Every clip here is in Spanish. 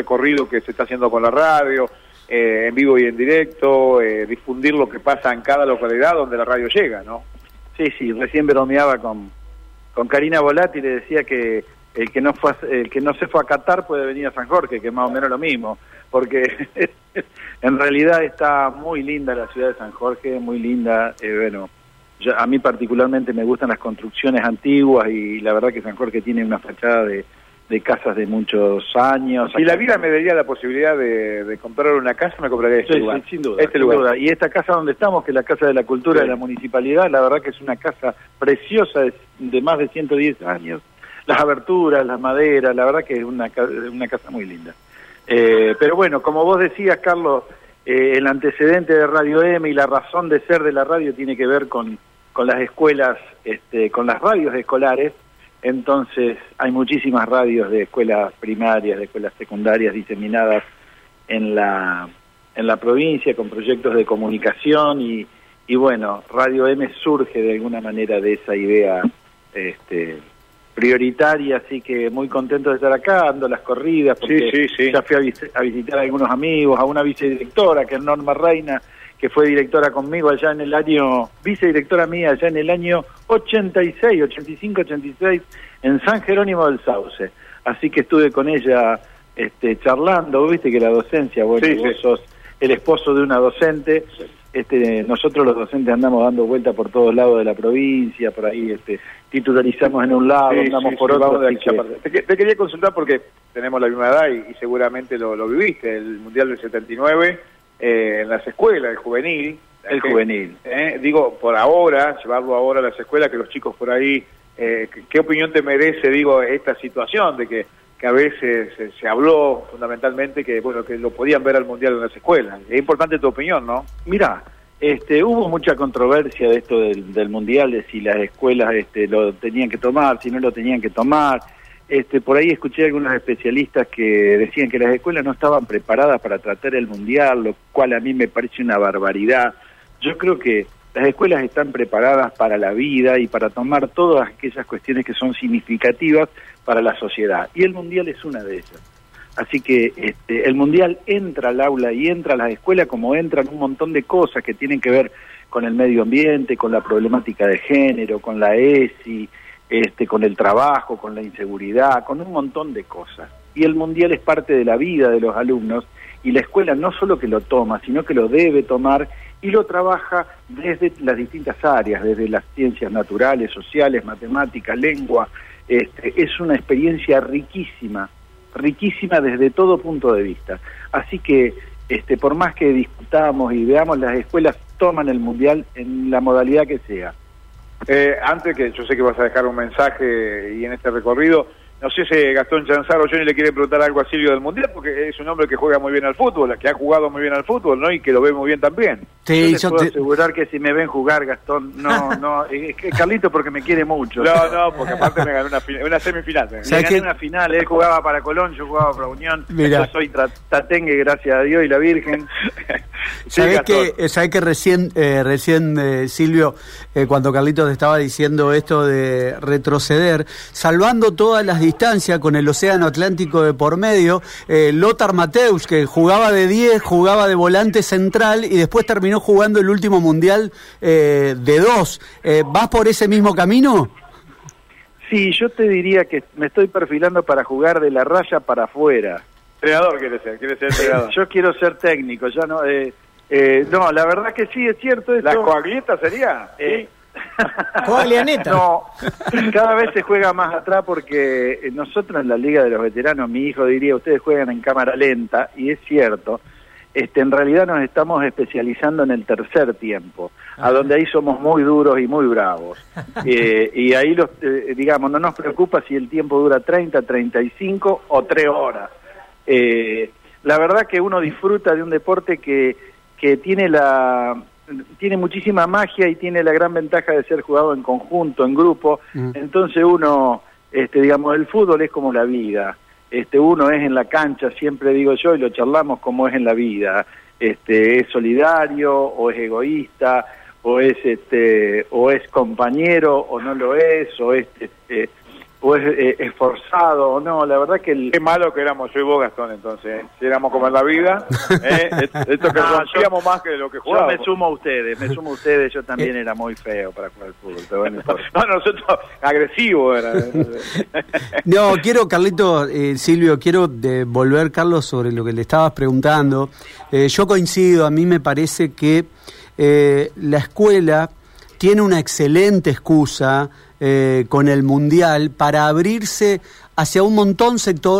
recorrido que se está haciendo con la radio, eh, en vivo y en directo, eh, difundir lo que pasa en cada localidad donde la radio llega, ¿no? Sí, sí, recién bromeaba con, con Karina Volati y le decía que el que no fue el que no se fue a Qatar puede venir a San Jorge, que es más o menos lo mismo, porque en realidad está muy linda la ciudad de San Jorge, muy linda, eh, bueno, a mí particularmente me gustan las construcciones antiguas y la verdad que San Jorge tiene una fachada de, casas de muchos años. Si la vida me daría la posibilidad de, comprar una casa, me compraría este lugar. sin duda, este lugar. Y esta casa donde estamos, que es la Casa de la Cultura de la Municipalidad, la verdad que es una casa preciosa de, más de 110 años. Las aberturas, las maderas, la verdad que es una, una casa muy linda. Eh, pero bueno, como vos decías, Carlos, eh, el antecedente de Radio M y la razón de ser de la radio tiene que ver con con las escuelas, este, con las radios escolares, entonces hay muchísimas radios de escuelas primarias, de escuelas secundarias diseminadas en la, en la provincia con proyectos de comunicación y, y bueno, Radio M surge de alguna manera de esa idea este, prioritaria, así que muy contento de estar acá, dando las corridas, porque ya fui a, a, visitar a algunos amigos, a una vicedirectora que es Norma Reina, que fue directora conmigo allá en el año, vicedirectora mía allá en el año 86, 85, 86, en San Jerónimo del Sauce. Así que estuve con ella este, charlando, viste que la docencia, bueno, vos sos el esposo de una docente, este, nosotros los docentes andamos dando vuelta por todos lados de la provincia, por ahí este, titularizamos en un lado, andamos por otro. Te, quería consultar porque tenemos la misma edad y, seguramente lo, lo, viviste, el Mundial del 79 eh, en las escuelas, el juvenil. El juvenil. Eh, digo, por ahora, llevarlo ahora a las escuelas, que los chicos por ahí, eh, ¿qué, opinión te merece, digo, esta situación de que, que a veces se, habló fundamentalmente que, bueno, que lo podían ver al Mundial en las escuelas? Es importante tu opinión, ¿no? Mira, este, hubo mucha controversia de esto del, del Mundial, de si las escuelas este, lo tenían que tomar, si no lo tenían que tomar. Este, por ahí escuché algunos especialistas que decían que las escuelas no estaban preparadas para tratar el mundial, lo cual a mí me parece una barbaridad. Yo creo que las escuelas están preparadas para la vida y para tomar todas aquellas cuestiones que son significativas para la sociedad. Y el mundial es una de ellas. Así que este, el mundial entra al aula y entra a las escuelas como entran un montón de cosas que tienen que ver con el medio ambiente, con la problemática de género, con la ESI, este, con el trabajo, con la inseguridad, con un montón de cosas. Y el mundial es parte de la vida de los alumnos y la escuela no solo que lo toma, sino que lo debe tomar y lo trabaja desde las distintas áreas, desde las ciencias naturales, sociales, matemáticas, lengua. Este, es una experiencia riquísima, riquísima desde todo punto de vista. Así que, este, por más que discutamos y veamos, las escuelas toman el mundial en la modalidad que sea eh, antes que yo sé que vas a dejar un mensaje y en este recorrido, no sé si Gastón Chanzaro Johnny le quiere preguntar algo a Silvio del Mundial, porque es un hombre que juega muy bien al fútbol, que ha jugado muy bien al fútbol, ¿no? Y que lo ve muy bien también. Sí, yo, te puedo asegurar que si me ven jugar, Gastón, no, no, es que Carlito porque me quiere mucho. No, no, porque aparte me ganó una, una semifinal. Me gané una final, él jugaba para Colón, yo jugaba para Unión. Yo soy tatengue, gracias a Dios y la Virgen. ¿Sabés, que, que recién, eh, recién eh, Silvio, eh, cuando Carlitos estaba diciendo esto de retroceder, salvando todas las distancia con el Océano Atlántico de por medio. Eh, Lothar Mateus, que jugaba de 10, jugaba de volante central y después terminó jugando el último mundial eh, de 2. Eh, ¿Vas por ese mismo camino? Sí, yo te diría que me estoy perfilando para jugar de la raya para afuera. Entrenador quiere ser, quiere ser entrenador. yo quiero ser técnico, ya no... no, la verdad que sí, es cierto. ¿La coaglieta sería? ¿Sí? No, cada vez se juega más atrás porque nosotros en la Liga de los Veteranos, mi hijo diría, ustedes juegan en cámara lenta, y es cierto, este, en realidad nos estamos especializando en el tercer tiempo, a donde ahí somos muy duros y muy bravos. Eh, y ahí, los, eh, digamos, no nos preocupa si el tiempo dura 30, 35 o 3 horas. Eh, la verdad que uno disfruta de un deporte que, que tiene la, tiene muchísima magia y tiene la gran ventaja de ser jugado en conjunto, en grupo. Mm. Entonces uno, este, digamos, el fútbol es como la vida. Este, uno es en la cancha, siempre digo yo, y lo charlamos como es en la vida. Este, es solidario o es egoísta o es este o es compañero o no lo es o es este, o es eh, esforzado o no. La verdad que el... Qué malo que éramos yo y vos, Gastón, entonces. ¿eh? Si éramos como en la vida, ¿eh? esto que no, más que lo que jugábamos. Yo me sumo a ustedes, me sumo a ustedes. Yo también era muy feo para jugar al fútbol. Pero bueno, no, nosotros agresivos era. no, quiero, Carlito, eh, Silvio, quiero volver, Carlos, sobre lo que le estabas preguntando. yo coincido, a mí me parece que la escuela tiene una excelente excusa eh, con el Mundial para abrirse hacia un montón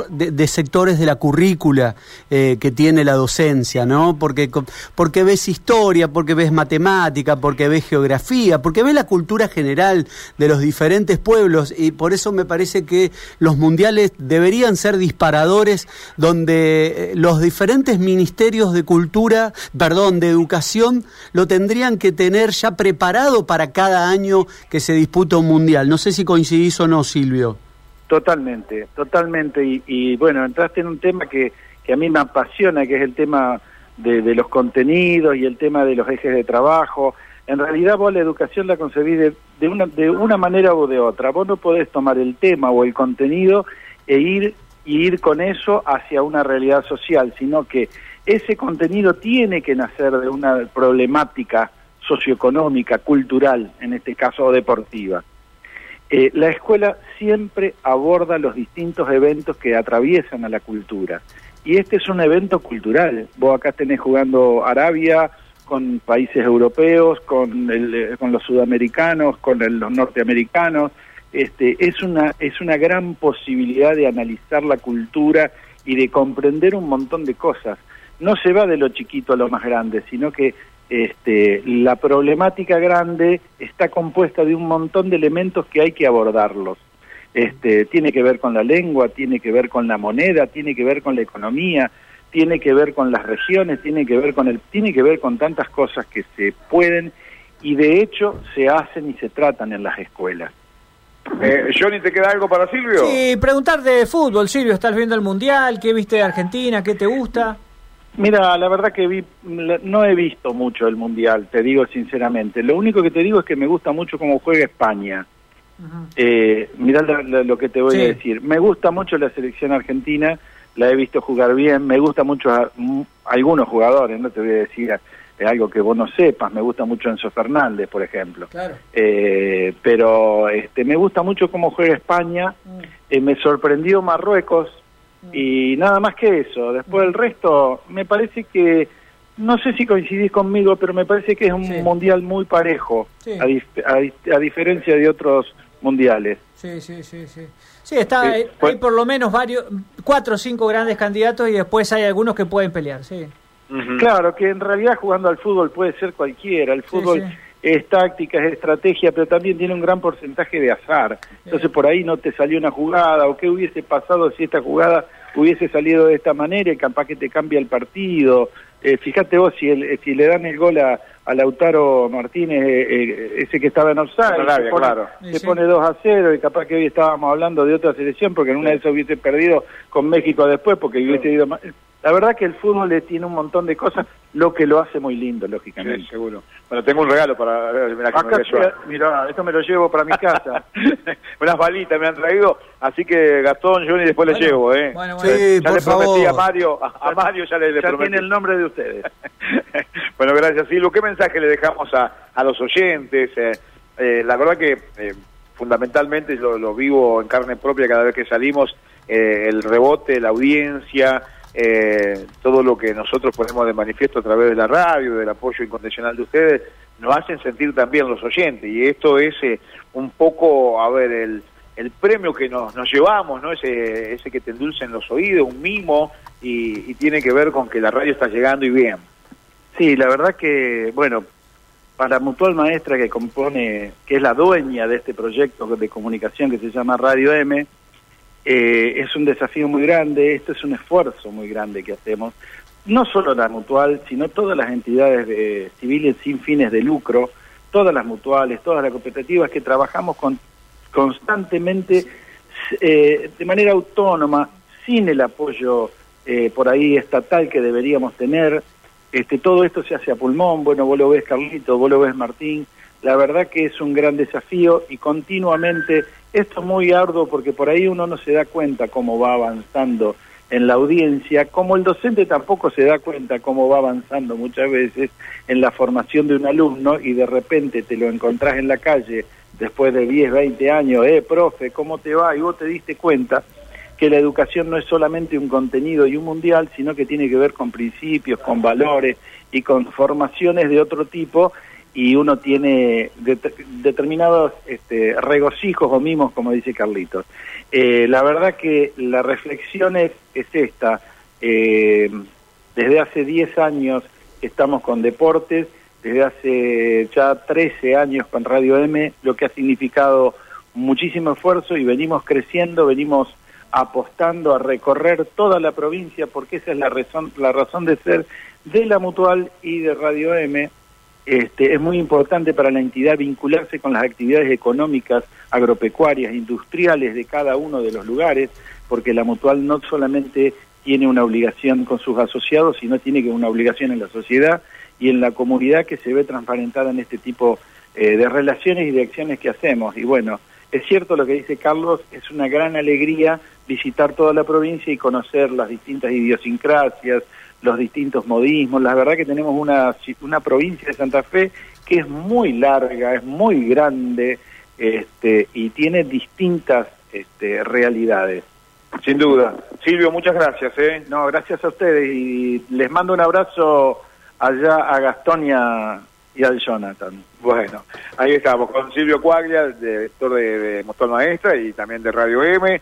de, sectores de la currícula eh, que tiene la docencia, ¿no? Porque, porque ves historia, porque ves matemática, porque ves geografía, porque ves la cultura general de los diferentes pueblos y por eso me parece que los mundiales deberían ser disparadores donde eh, los diferentes ministerios de cultura, perdón, de educación, lo tendrían que tener ya preparado para cada año que se disputa un mundial. No sé si coincidís o no, Silvio. Totalmente, totalmente. Y, bueno, entraste en un tema que, que, a mí me apasiona, que es el tema de, los contenidos y el tema de los ejes de trabajo. En realidad vos la educación la concebís de, una, de una manera o de otra. Vos no podés tomar el tema o el contenido e ir, y ir con eso hacia una realidad social, sino que ese contenido tiene que nacer de una problemática socioeconómica, cultural, en este caso deportiva. Eh, la escuela siempre aborda los distintos eventos que atraviesan a la cultura. Y este es un evento cultural. Vos acá tenés jugando Arabia con países europeos, con, eh, con los sudamericanos, con los norteamericanos. Este, es, una, es una gran posibilidad de analizar la cultura y de comprender un montón de cosas. No se va de lo chiquito a lo más grande, sino que este, la problemática grande está compuesta de un montón de elementos que hay que abordarlos. Este, tiene que ver con la lengua, tiene que ver con la moneda, tiene que ver con la economía, tiene que ver con las regiones, tiene que ver con el, tiene que ver con tantas cosas que se pueden y de hecho se hacen y se tratan en las escuelas. Eh, Johnny, ¿te queda algo para Silvio? Sí, preguntarte de fútbol, Silvio, ¿estás viendo el Mundial? ¿Qué viste de Argentina? ¿Qué te gusta? Mira, la verdad que vi, no he visto mucho el Mundial, te digo sinceramente. Lo único que te digo es que me gusta mucho cómo juega España. eh, mirá lo, que te voy a decir. Me gusta mucho la selección argentina, la he visto jugar bien, me gusta mucho a, algunos jugadores, no te voy a decir algo que vos no sepas, me gusta mucho Enzo Fernández, por ejemplo. Eh, pero este, me gusta mucho cómo juega España, mm. eh, me sorprendió Marruecos, y nada más que eso. Después el resto, me parece que, no sé si coincidís conmigo, pero me parece que es un mundial muy parejo, a, a, diferencia de otros mundiales. Sí, sí, sí, sí. Sí, está, hay, por lo menos varios, cuatro o cinco grandes candidatos y después hay algunos que pueden pelear, sí. Claro, que en realidad jugando al fútbol puede ser cualquiera. El fútbol es táctica, es estrategia, pero también tiene un gran porcentaje de azar. Entonces por ahí no te salió una jugada, o qué hubiese pasado si esta jugada hubiese salido de esta manera y capaz que te cambia el partido. Eh, fíjate vos, si, el, si le dan el gol a, Lautaro Martínez, eh, eh, ese que estaba en offside, se, pone, claro. pone 2 a 0 y capaz que hoy estábamos hablando de otra selección porque en una de esas hubiese perdido con México después porque hubiese ido más la verdad que el fútbol le tiene un montón de cosas, lo que lo hace muy lindo, lógicamente. seguro. Bueno, tengo un regalo para... Mira, esto me lo llevo para mi casa. Unas balitas me han traído, así que Gastón, Johnny, después le llevo, ¿eh? Bueno, bueno. Sí, ya le prometí a Mario, a, Mario ya le, ya tiene el nombre de ustedes. bueno, gracias, Silvio. ¿Qué mensaje le dejamos a, a los oyentes? Eh, eh, la verdad que eh, fundamentalmente lo, lo, vivo en carne propia cada vez que salimos, el rebote, la audiencia eh, todo lo que nosotros ponemos de manifiesto a través de la radio, del apoyo incondicional de ustedes, nos hacen sentir también los oyentes. Y esto es eh, un poco, a ver, el, el premio que nos, nos llevamos, ¿no? Ese, ese que te endulcen los oídos, un mimo, y, tiene que ver con que la radio está llegando y bien. Sí, la verdad que, bueno, para Mutual Maestra que compone, que es la dueña de este proyecto de comunicación que se llama Radio M, eh, es un desafío muy grande, esto es un esfuerzo muy grande que hacemos, no solo la mutual, sino todas las entidades civiles sin fines de lucro, todas las mutuales, todas las cooperativas que trabajamos con, constantemente eh, de manera autónoma, sin el apoyo eh, por ahí estatal que deberíamos tener. Este, todo esto se hace a pulmón, bueno, vos lo ves Carlito, vos lo ves Martín, la verdad que es un gran desafío y continuamente esto es muy arduo porque por ahí uno no se da cuenta cómo va avanzando en la audiencia, como el docente tampoco se da cuenta cómo va avanzando muchas veces en la formación de un alumno y de repente te lo encontrás en la calle después de 10, 20 años, eh, profe, ¿cómo te va? Y vos te diste cuenta que la educación no es solamente un contenido y un mundial, sino que tiene que ver con principios, con valores y con formaciones de otro tipo y uno tiene determinados este, regocijos o mimos, como dice Carlitos. Eh, la verdad que la reflexión es, esta. Eh, desde hace 10 años estamos con deportes, desde hace ya 13 años con Radio M, lo que ha significado muchísimo esfuerzo y venimos creciendo, venimos apostando a recorrer toda la provincia porque esa es la razón, la razón de ser de la Mutual y de Radio M este, es muy importante para la entidad vincularse con las actividades económicas, agropecuarias, industriales de cada uno de los lugares, porque la mutual no solamente tiene una obligación con sus asociados, sino tiene una obligación en la sociedad y en la comunidad que se ve transparentada en este tipo eh, de relaciones y de acciones que hacemos. Y bueno, es cierto lo que dice Carlos, es una gran alegría visitar toda la provincia y conocer las distintas idiosincrasias, los distintos modismos. La verdad que tenemos una, una provincia de Santa Fe que es muy larga, es muy grande este, y tiene distintas este, realidades. Sin duda. Silvio, muchas gracias. ¿eh? No, gracias a ustedes y les mando un abrazo allá a Gastón y, y al Jonathan. Bueno, ahí estamos con Silvio Cuaglia, director de, de Motor Maestra y también de Radio M.